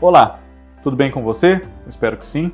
Olá, tudo bem com você? Espero que sim.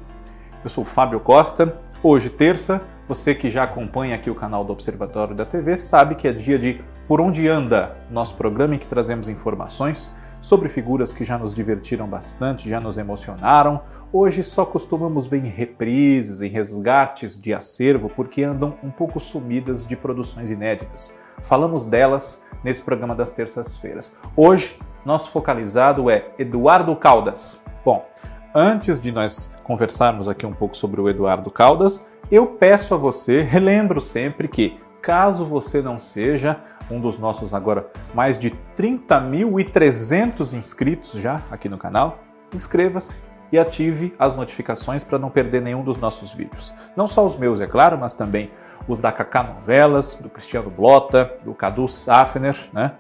Eu sou Fábio Costa. Hoje, terça, você que já acompanha aqui o canal do Observatório da TV sabe que é dia de Por Onde Anda, nosso programa em que trazemos informações sobre figuras que já nos divertiram bastante, já nos emocionaram. Hoje só costumamos ver em reprises, em resgates de acervo, porque andam um pouco sumidas de produções inéditas. Falamos delas nesse programa das terças-feiras. Hoje nosso focalizado é Eduardo Caldas. Bom, antes de nós conversarmos aqui um pouco sobre o Eduardo Caldas, eu peço a você, relembro sempre que, caso você não seja um dos nossos agora mais de 30.300 inscritos já aqui no canal, inscreva-se e ative as notificações para não perder nenhum dos nossos vídeos. Não só os meus, é claro, mas também os da Kaká Novelas, do Cristiano Blota, do Cadu Safner, né,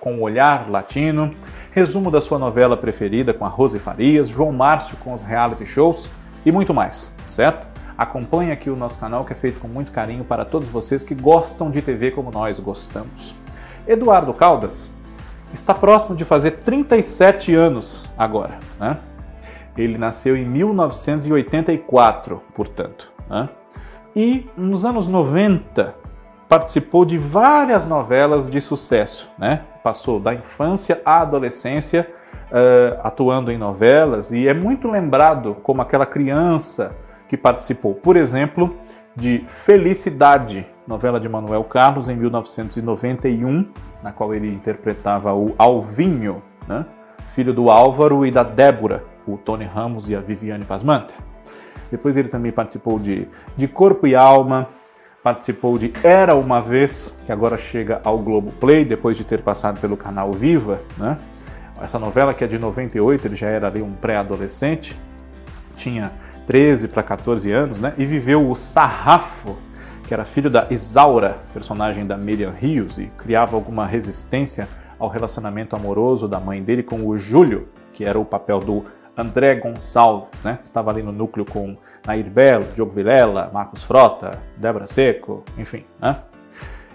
com o olhar latino, resumo da sua novela preferida com a Rose Farias, João Márcio com os reality shows e muito mais, certo? Acompanhe aqui o nosso canal que é feito com muito carinho para todos vocês que gostam de TV como nós gostamos. Eduardo Caldas está próximo de fazer 37 anos agora, né? Ele nasceu em 1984, portanto. Né? e nos anos 90 participou de várias novelas de sucesso, né? Passou da infância à adolescência uh, atuando em novelas e é muito lembrado como aquela criança que participou, por exemplo, de Felicidade, novela de Manuel Carlos em 1991, na qual ele interpretava o Alvinho, né? filho do Álvaro e da Débora, o Tony Ramos e a Viviane Pasmanta. Depois ele também participou de, de Corpo e Alma, participou de Era Uma Vez, que agora chega ao Globo Play, depois de ter passado pelo canal Viva, né? Essa novela que é de 98, ele já era ali um pré-adolescente, tinha 13 para 14 anos, né? E viveu o Sarrafo, que era filho da Isaura, personagem da Miriam Rios, e criava alguma resistência ao relacionamento amoroso da mãe dele com o Júlio, que era o papel do André Gonçalves, né? Estava ali no núcleo com Nair Belo, Diogo Vilela, Marcos Frota, Débora Seco, enfim, né?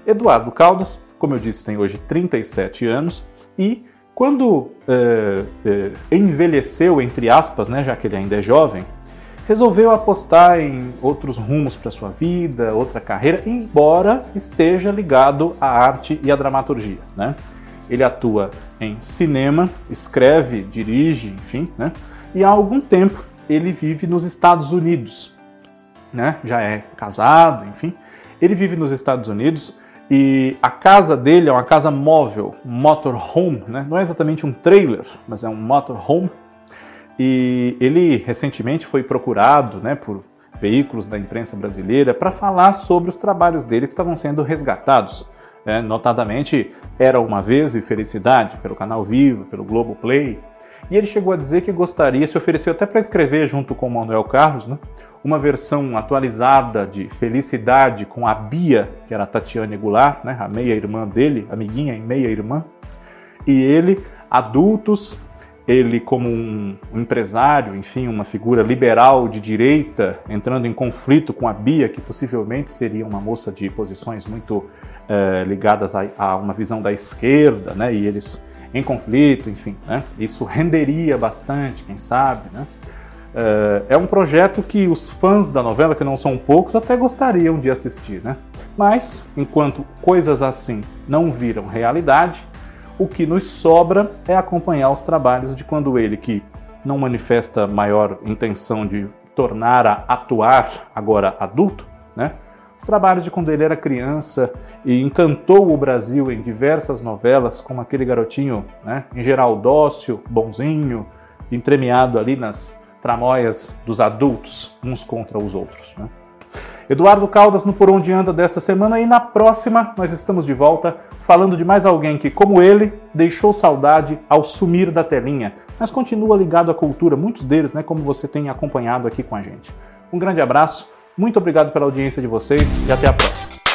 Eduardo Caldas, como eu disse, tem hoje 37 anos e quando é, é, envelheceu, entre aspas, né, já que ele ainda é jovem, resolveu apostar em outros rumos para sua vida, outra carreira, embora esteja ligado à arte e à dramaturgia, né? Ele atua em cinema, escreve, dirige, enfim, né? E há algum tempo ele vive nos Estados Unidos, né? Já é casado, enfim. Ele vive nos Estados Unidos e a casa dele é uma casa móvel, motorhome, né? Não é exatamente um trailer, mas é um motorhome. E ele recentemente foi procurado, né, por veículos da imprensa brasileira para falar sobre os trabalhos dele que estavam sendo resgatados é, notadamente Era Uma Vez e Felicidade, pelo Canal Vivo, pelo Globo Play. E ele chegou a dizer que gostaria, se ofereceu até para escrever junto com Manuel Carlos, né, uma versão atualizada de Felicidade com a Bia, que era a Tatiane Goulart, né, a meia-irmã dele, amiguinha e meia-irmã, e ele, adultos, ele como um, empresário, enfim, uma figura liberal de direita, entrando em conflito com a Bia, que possivelmente seria uma moça de posições muito é, ligadas a, a, uma visão da esquerda, né? E eles em conflito, enfim, né? Isso renderia bastante, quem sabe, né? É, é um projeto que os fãs da novela, que não são poucos, até gostariam de assistir, né? Mas, enquanto coisas assim não viram realidade, o que nos sobra é acompanhar os trabalhos de quando ele, que não manifesta maior intenção de tornar a atuar agora adulto, né? Os trabalhos de quando ele era criança e encantou o Brasil em diversas novelas, como aquele garotinho, né, em geral dócil, bonzinho, entremeado ali nas tramóias dos adultos, uns contra os outros. Né? Eduardo Caldas no Por Onde Anda desta semana e na próxima nós estamos de volta falando de mais alguém que, como ele, deixou saudade ao sumir da telinha, mas continua ligado à cultura, muitos deles, né, como você tem acompanhado aqui com a gente. Um grande abraço, muito obrigado pela audiência de vocês e até a próxima.